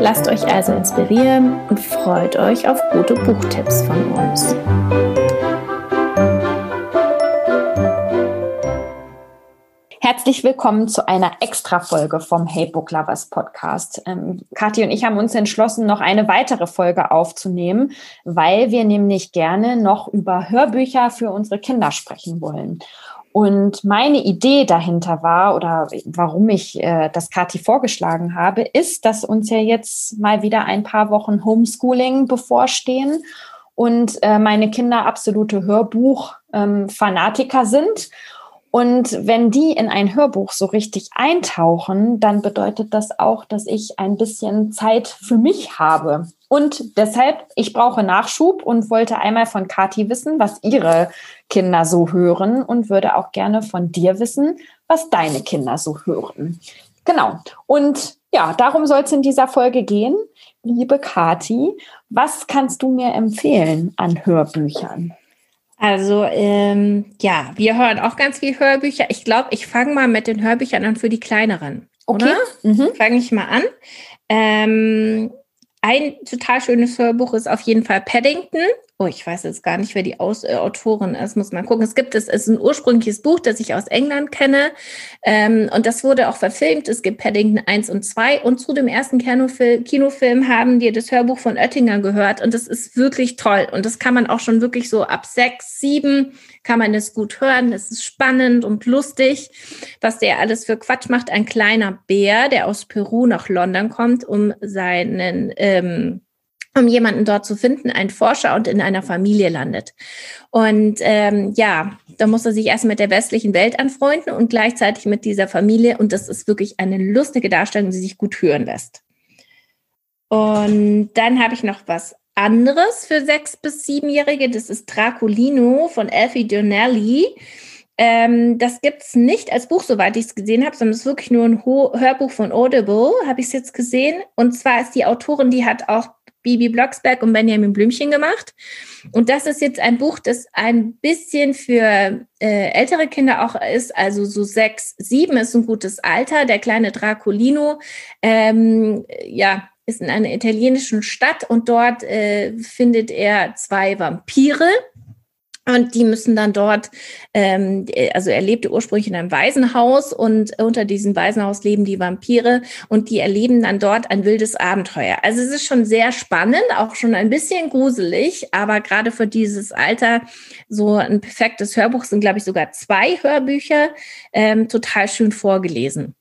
Lasst euch also inspirieren und freut euch auf gute Buchtipps von uns. Herzlich willkommen zu einer Extra-Folge vom Hey Book Lovers Podcast. Ähm, Kathi und ich haben uns entschlossen, noch eine weitere Folge aufzunehmen, weil wir nämlich gerne noch über Hörbücher für unsere Kinder sprechen wollen. Und meine Idee dahinter war, oder warum ich äh, das Kati vorgeschlagen habe, ist, dass uns ja jetzt mal wieder ein paar Wochen Homeschooling bevorstehen und äh, meine Kinder absolute Hörbuch-Fanatiker ähm, sind und wenn die in ein Hörbuch so richtig eintauchen, dann bedeutet das auch, dass ich ein bisschen Zeit für mich habe. Und deshalb, ich brauche Nachschub und wollte einmal von Kati wissen, was ihre Kinder so hören und würde auch gerne von dir wissen, was deine Kinder so hören. Genau. Und ja, darum soll es in dieser Folge gehen. Liebe Kati, was kannst du mir empfehlen an Hörbüchern? Also ähm, ja, wir hören auch ganz viel Hörbücher. Ich glaube, ich fange mal mit den Hörbüchern an für die kleineren. Okay. Mhm. Fange ich mal an. Ähm, ein total schönes Hörbuch ist auf jeden Fall Paddington Oh, ich weiß jetzt gar nicht, wer die Aus äh, Autorin ist, muss man gucken. Es gibt es, es ist ein ursprüngliches Buch, das ich aus England kenne. Ähm, und das wurde auch verfilmt. Es gibt Paddington 1 und 2. Und zu dem ersten Kinofil Kinofilm haben wir das Hörbuch von Oettinger gehört. Und das ist wirklich toll. Und das kann man auch schon wirklich so ab 6, 7 kann man das gut hören. Es ist spannend und lustig, was der alles für Quatsch macht. Ein kleiner Bär, der aus Peru nach London kommt, um seinen ähm, um jemanden dort zu finden, ein Forscher und in einer Familie landet. Und ähm, ja, da muss er sich erst mit der westlichen Welt anfreunden und gleichzeitig mit dieser Familie. Und das ist wirklich eine lustige Darstellung, die sich gut hören lässt. Und dann habe ich noch was anderes für sechs bis siebenjährige. Das ist Draculino von Elfie Donnelly. Ähm, das gibt es nicht als Buch, soweit ich es gesehen habe, sondern es ist wirklich nur ein Hörbuch von Audible, habe ich es jetzt gesehen. Und zwar ist die Autorin, die hat auch Bibi Blocksberg und Benjamin Blümchen gemacht. Und das ist jetzt ein Buch, das ein bisschen für äh, ältere Kinder auch ist, also so sechs, sieben ist ein gutes Alter. Der kleine Dracolino, ähm, ja, ist in einer italienischen Stadt und dort äh, findet er zwei Vampire und die müssen dann dort, ähm, also er lebte ursprünglich in einem Waisenhaus und unter diesem Waisenhaus leben die Vampire und die erleben dann dort ein wildes Abenteuer. Also es ist schon sehr spannend, auch schon ein bisschen gruselig, aber gerade für dieses Alter so ein perfektes Hörbuch sind, glaube ich, sogar zwei Hörbücher ähm, total schön vorgelesen.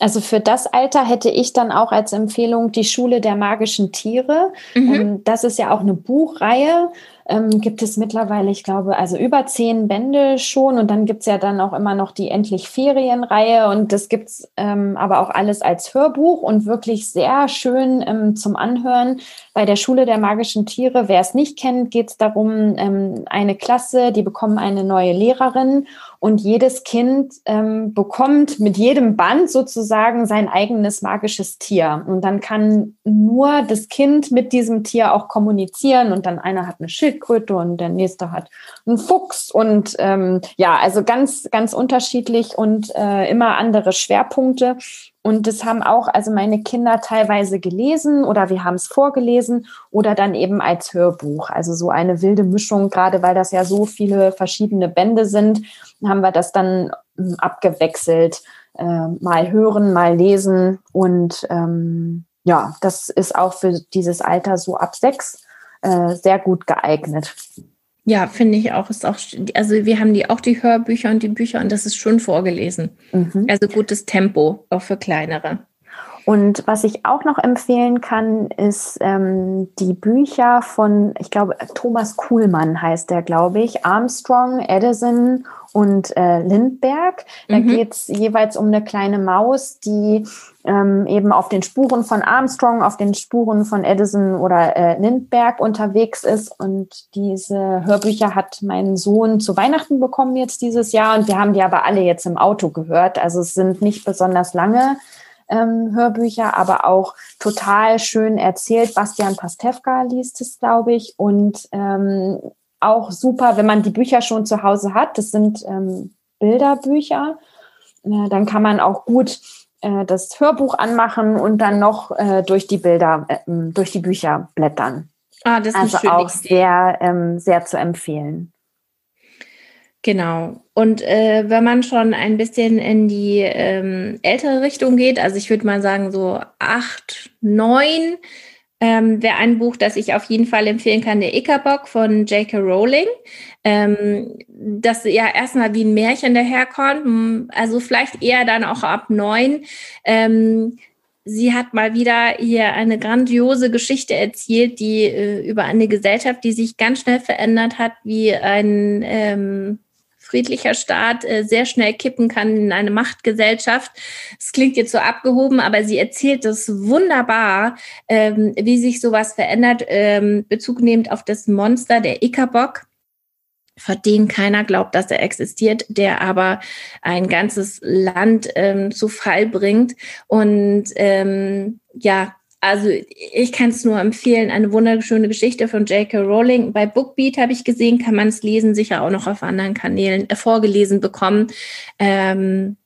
Also für das Alter hätte ich dann auch als Empfehlung die Schule der magischen Tiere. Mhm. Ähm, das ist ja auch eine Buchreihe ähm, gibt es mittlerweile, ich glaube, also über zehn Bände schon. Und dann gibt's ja dann auch immer noch die Endlich Ferienreihe. Und das gibt's ähm, aber auch alles als Hörbuch und wirklich sehr schön ähm, zum Anhören. Bei der Schule der magischen Tiere, wer es nicht kennt, geht es darum, ähm, eine Klasse, die bekommen eine neue Lehrerin und jedes Kind ähm, bekommt mit jedem Band sozusagen sein eigenes magisches Tier. Und dann kann nur das Kind mit diesem Tier auch kommunizieren. Und dann einer hat eine Schildkröte und der nächste hat einen Fuchs. Und ähm, ja, also ganz, ganz unterschiedlich und äh, immer andere Schwerpunkte. Und das haben auch also meine Kinder teilweise gelesen oder wir haben es vorgelesen oder dann eben als Hörbuch. Also so eine wilde Mischung, gerade weil das ja so viele verschiedene Bände sind, haben wir das dann hm, abgewechselt. Äh, mal hören, mal lesen. Und ähm, ja, das ist auch für dieses Alter so ab sechs äh, sehr gut geeignet. Ja, finde ich auch. Ist auch, also wir haben die auch die Hörbücher und die Bücher und das ist schon vorgelesen. Mhm. Also gutes Tempo, auch für kleinere. Und was ich auch noch empfehlen kann, ist ähm, die Bücher von, ich glaube, Thomas Kuhlmann heißt der, glaube ich, Armstrong, Edison und äh, Lindbergh. Da mhm. geht es jeweils um eine kleine Maus, die ähm, eben auf den Spuren von Armstrong, auf den Spuren von Edison oder äh, Lindbergh unterwegs ist. Und diese Hörbücher hat mein Sohn zu Weihnachten bekommen jetzt dieses Jahr. Und wir haben die aber alle jetzt im Auto gehört. Also es sind nicht besonders lange ähm, Hörbücher, aber auch total schön erzählt. Bastian Pastewka liest es, glaube ich. Und ähm, auch super, wenn man die Bücher schon zu Hause hat. Das sind ähm, Bilderbücher. Äh, dann kann man auch gut äh, das Hörbuch anmachen und dann noch äh, durch die Bilder, äh, durch die Bücher blättern. Ah, das ist also auch sehr, ähm, sehr zu empfehlen. Genau. Und äh, wenn man schon ein bisschen in die ähm, ältere Richtung geht, also ich würde mal sagen so acht, neun, ähm, wäre ein Buch, das ich auf jeden Fall empfehlen kann, der Ickerbock von J.K. Rowling. Ähm, das ja erstmal wie ein Märchen daherkommt, also vielleicht eher dann auch ab neun. Ähm, sie hat mal wieder hier eine grandiose Geschichte erzählt, die äh, über eine Gesellschaft, die sich ganz schnell verändert hat, wie ein ähm, friedlicher Staat äh, sehr schnell kippen kann in eine Machtgesellschaft. Es klingt jetzt so abgehoben, aber sie erzählt es wunderbar, ähm, wie sich sowas verändert, ähm, Bezug nehmend auf das Monster, der Ickerbock von dem keiner glaubt, dass er existiert, der aber ein ganzes Land ähm, zu Fall bringt. Und ähm, ja, also ich kann es nur empfehlen, eine wunderschöne Geschichte von J.K. Rowling. Bei Bookbeat habe ich gesehen, kann man es lesen, sicher auch noch auf anderen Kanälen äh, vorgelesen bekommen. Ähm,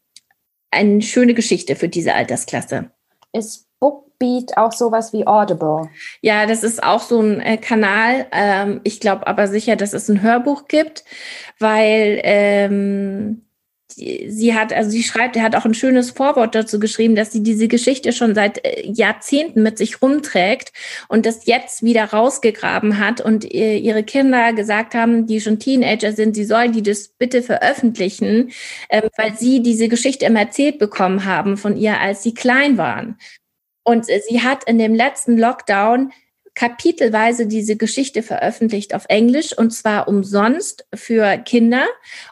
eine schöne Geschichte für diese Altersklasse. Ist Bookbeat auch sowas wie Audible? Ja, das ist auch so ein äh, Kanal. Ähm, ich glaube aber sicher, dass es ein Hörbuch gibt, weil ähm, sie hat, also sie schreibt, er hat auch ein schönes Vorwort dazu geschrieben, dass sie diese Geschichte schon seit äh, Jahrzehnten mit sich rumträgt und das jetzt wieder rausgegraben hat und ihre Kinder gesagt haben, die schon Teenager sind, sie sollen die das bitte veröffentlichen, ähm, weil sie diese Geschichte immer erzählt bekommen haben von ihr, als sie klein waren. Und äh, sie hat in dem letzten Lockdown kapitelweise diese Geschichte veröffentlicht auf Englisch und zwar umsonst für Kinder.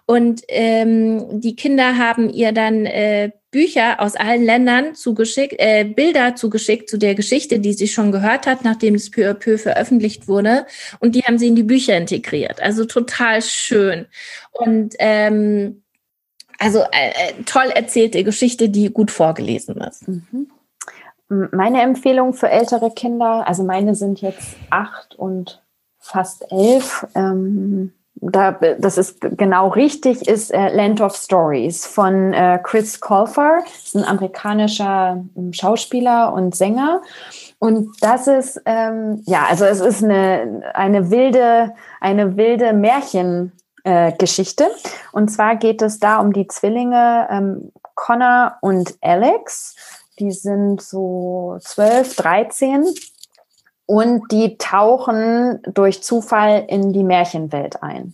Und ähm, die Kinder haben ihr dann äh, Bücher aus allen Ländern zugeschickt, äh, Bilder zugeschickt zu der Geschichte, die sie schon gehört hat, nachdem es peu à peu veröffentlicht wurde. Und die haben sie in die Bücher integriert. Also total schön. Und ähm, also äh, äh toll erzählte Geschichte, die gut vorgelesen ist. Mhm. Meine Empfehlung für ältere Kinder, also meine sind jetzt acht und fast elf, ähm, da, das ist genau richtig, ist äh, Land of Stories von äh, Chris Colfer, ist ein amerikanischer ähm, Schauspieler und Sänger. Und das ist, ähm, ja, also es ist eine, eine wilde, eine wilde Märchengeschichte. Äh, und zwar geht es da um die Zwillinge ähm, Connor und Alex. Die sind so 12, 13 und die tauchen durch Zufall in die Märchenwelt ein.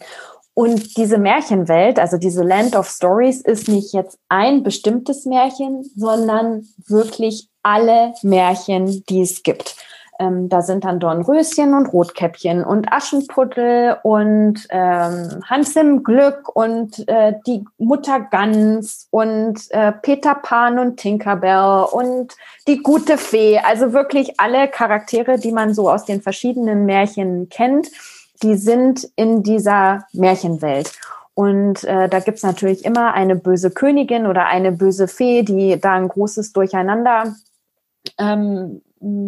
Und diese Märchenwelt, also diese Land of Stories, ist nicht jetzt ein bestimmtes Märchen, sondern wirklich alle Märchen, die es gibt. Ähm, da sind dann Dornröschen und Rotkäppchen und Aschenputtel und ähm, Hans im Glück und äh, die Mutter Gans und äh, Peter Pan und Tinkerbell und die gute Fee. Also wirklich alle Charaktere, die man so aus den verschiedenen Märchen kennt, die sind in dieser Märchenwelt. Und äh, da gibt's natürlich immer eine böse Königin oder eine böse Fee, die da ein großes Durcheinander ähm,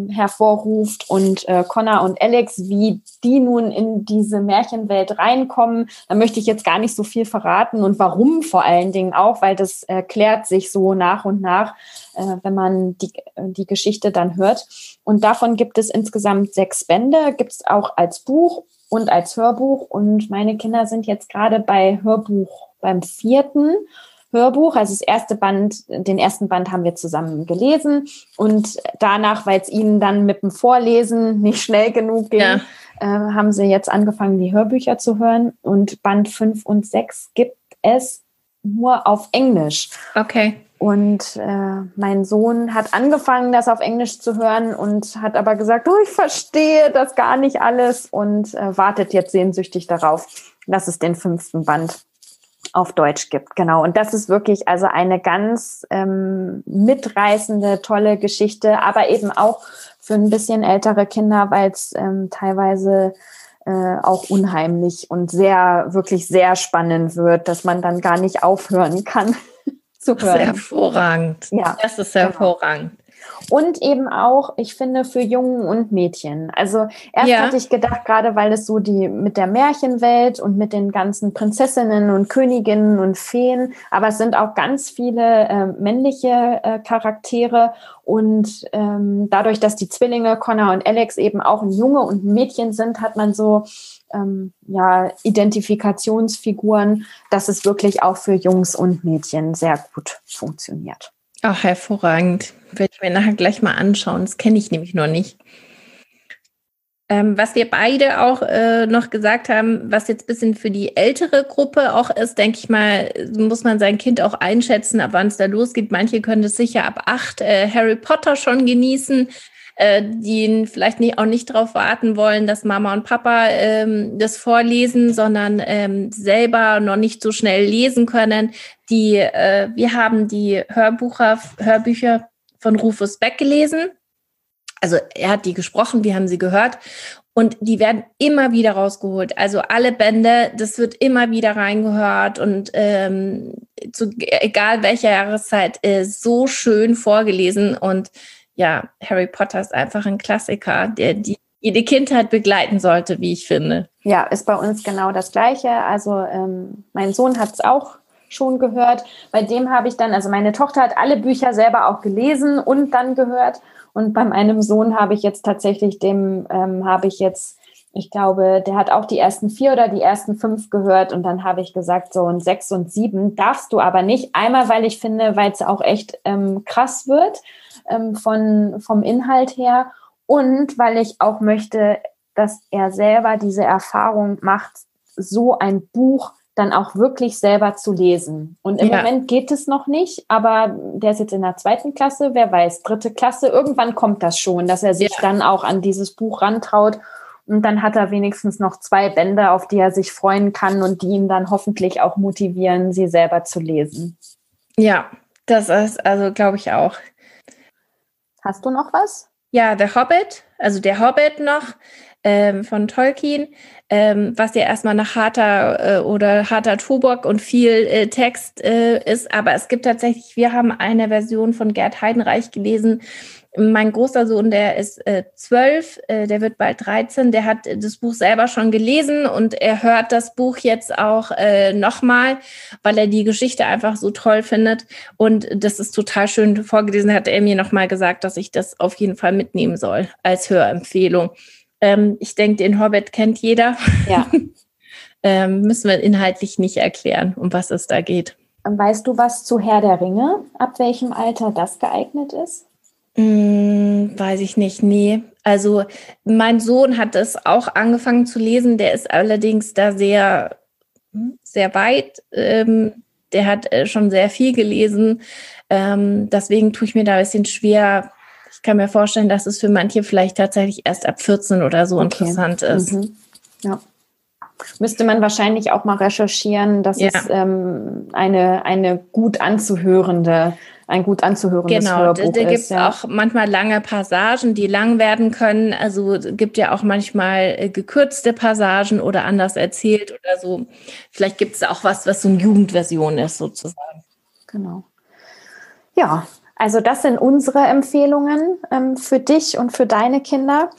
hervorruft und äh, Connor und Alex, wie die nun in diese Märchenwelt reinkommen. Da möchte ich jetzt gar nicht so viel verraten und warum vor allen Dingen auch, weil das erklärt sich so nach und nach, äh, wenn man die, die Geschichte dann hört. Und davon gibt es insgesamt sechs Bände, gibt es auch als Buch und als Hörbuch. Und meine Kinder sind jetzt gerade bei Hörbuch beim vierten. Hörbuch. Also das erste Band, den ersten Band haben wir zusammen gelesen und danach, weil es ihnen dann mit dem Vorlesen nicht schnell genug ging, ja. äh, haben sie jetzt angefangen, die Hörbücher zu hören. Und Band 5 und 6 gibt es nur auf Englisch. Okay. Und äh, mein Sohn hat angefangen, das auf Englisch zu hören und hat aber gesagt, oh, ich verstehe das gar nicht alles und äh, wartet jetzt sehnsüchtig darauf, dass es den fünften Band auf Deutsch gibt. Genau. Und das ist wirklich also eine ganz ähm, mitreißende, tolle Geschichte, aber eben auch für ein bisschen ältere Kinder, weil es ähm, teilweise äh, auch unheimlich und sehr, wirklich sehr spannend wird, dass man dann gar nicht aufhören kann zu hören. Das ist hervorragend. Ja. Das ist hervorragend. Und eben auch, ich finde, für Jungen und Mädchen. Also erst ja. hatte ich gedacht, gerade weil es so die mit der Märchenwelt und mit den ganzen Prinzessinnen und Königinnen und Feen, aber es sind auch ganz viele äh, männliche äh, Charaktere. Und ähm, dadurch, dass die Zwillinge Connor und Alex eben auch ein Junge und ein Mädchen sind, hat man so ähm, ja, Identifikationsfiguren, dass es wirklich auch für Jungs und Mädchen sehr gut funktioniert. Ach, hervorragend. Werde ich mir nachher gleich mal anschauen. Das kenne ich nämlich noch nicht. Ähm, was wir beide auch äh, noch gesagt haben, was jetzt ein bisschen für die ältere Gruppe auch ist, denke ich mal, muss man sein Kind auch einschätzen, ab wann es da losgeht. Manche können es sicher ab acht äh, Harry Potter schon genießen äh, die vielleicht nicht, auch nicht darauf warten wollen, dass Mama und Papa ähm, das vorlesen, sondern ähm, selber noch nicht so schnell lesen können. Die, äh, wir haben die Hörbucher, Hörbücher von Rufus Beck gelesen. Also er hat die gesprochen, wir haben sie gehört. Und die werden immer wieder rausgeholt. Also alle Bände, das wird immer wieder reingehört und ähm, zu, egal welcher Jahreszeit, äh, so schön vorgelesen. Und ja, Harry Potter ist einfach ein Klassiker, der die jede Kindheit begleiten sollte, wie ich finde. Ja, ist bei uns genau das Gleiche. Also ähm, mein Sohn hat es auch schon gehört. Bei dem habe ich dann, also meine Tochter hat alle Bücher selber auch gelesen und dann gehört. Und bei meinem Sohn habe ich jetzt tatsächlich dem, ähm, habe ich jetzt, ich glaube, der hat auch die ersten vier oder die ersten fünf gehört. Und dann habe ich gesagt, so und sechs und sieben darfst du aber nicht. Einmal, weil ich finde, weil es auch echt ähm, krass wird ähm, von, vom Inhalt her und weil ich auch möchte, dass er selber diese Erfahrung macht, so ein Buch dann auch wirklich selber zu lesen. Und im ja. Moment geht es noch nicht, aber der ist jetzt in der zweiten Klasse, wer weiß, dritte Klasse, irgendwann kommt das schon, dass er sich ja. dann auch an dieses Buch rantraut. Und dann hat er wenigstens noch zwei Bände, auf die er sich freuen kann und die ihn dann hoffentlich auch motivieren, sie selber zu lesen. Ja, das ist also, glaube ich, auch Hast du noch was? Ja, The Hobbit, also der Hobbit noch ähm, von Tolkien, ähm, was ja erstmal nach harter äh, oder harter Tobak und viel äh, Text äh, ist. Aber es gibt tatsächlich, wir haben eine Version von Gerd Heidenreich gelesen, mein großer Sohn, der ist äh, zwölf, äh, der wird bald 13, der hat das Buch selber schon gelesen und er hört das Buch jetzt auch äh, nochmal, weil er die Geschichte einfach so toll findet. Und das ist total schön vorgelesen, hat er mir nochmal gesagt, dass ich das auf jeden Fall mitnehmen soll als Hörempfehlung. Ähm, ich denke, den Hobbit kennt jeder. Ja. ähm, müssen wir inhaltlich nicht erklären, um was es da geht. Weißt du was zu Herr der Ringe, ab welchem Alter das geeignet ist? Hm, weiß ich nicht, nee. Also mein Sohn hat es auch angefangen zu lesen, der ist allerdings da sehr, hm, sehr weit. Ähm, der hat äh, schon sehr viel gelesen. Ähm, deswegen tue ich mir da ein bisschen schwer. Ich kann mir vorstellen, dass es für manche vielleicht tatsächlich erst ab 14 oder so okay. interessant ist. Mhm. Ja. Müsste man wahrscheinlich auch mal recherchieren, dass ja. es ähm, eine, eine gut anzuhörende ein gut anzuhörendes genau, Hörbuch da, da gibt es ja. auch manchmal lange Passagen, die lang werden können. Also gibt ja auch manchmal äh, gekürzte Passagen oder anders erzählt oder so. Vielleicht gibt es auch was, was so eine Jugendversion ist sozusagen. Genau. Ja, also das sind unsere Empfehlungen ähm, für dich und für deine Kinder.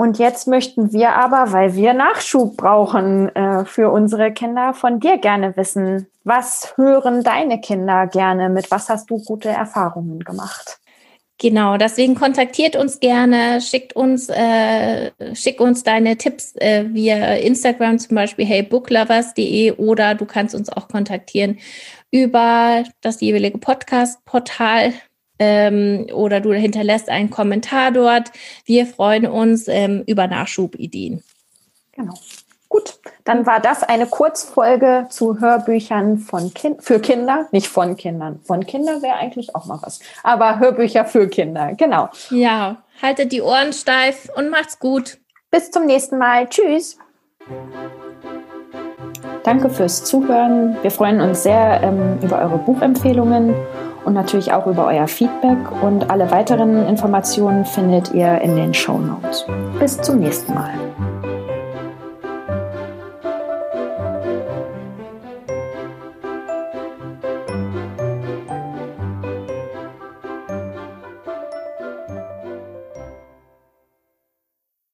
Und jetzt möchten wir aber, weil wir Nachschub brauchen äh, für unsere Kinder, von dir gerne wissen, was hören deine Kinder gerne? Mit was hast du gute Erfahrungen gemacht? Genau, deswegen kontaktiert uns gerne, schickt uns, äh, schick uns deine Tipps äh, via Instagram zum Beispiel heybooklovers.de oder du kannst uns auch kontaktieren über das jeweilige Podcast-Portal ähm, oder du hinterlässt einen Kommentar dort. Wir freuen uns ähm, über Nachschubideen. Genau. Gut, dann war das eine Kurzfolge zu Hörbüchern von kind für Kinder, nicht von Kindern. Von Kindern wäre eigentlich auch mal was. Aber Hörbücher für Kinder, genau. Ja, haltet die Ohren steif und macht's gut. Bis zum nächsten Mal. Tschüss. Danke fürs Zuhören. Wir freuen uns sehr ähm, über eure Buchempfehlungen und natürlich auch über euer Feedback. Und alle weiteren Informationen findet ihr in den Show Notes. Bis zum nächsten Mal.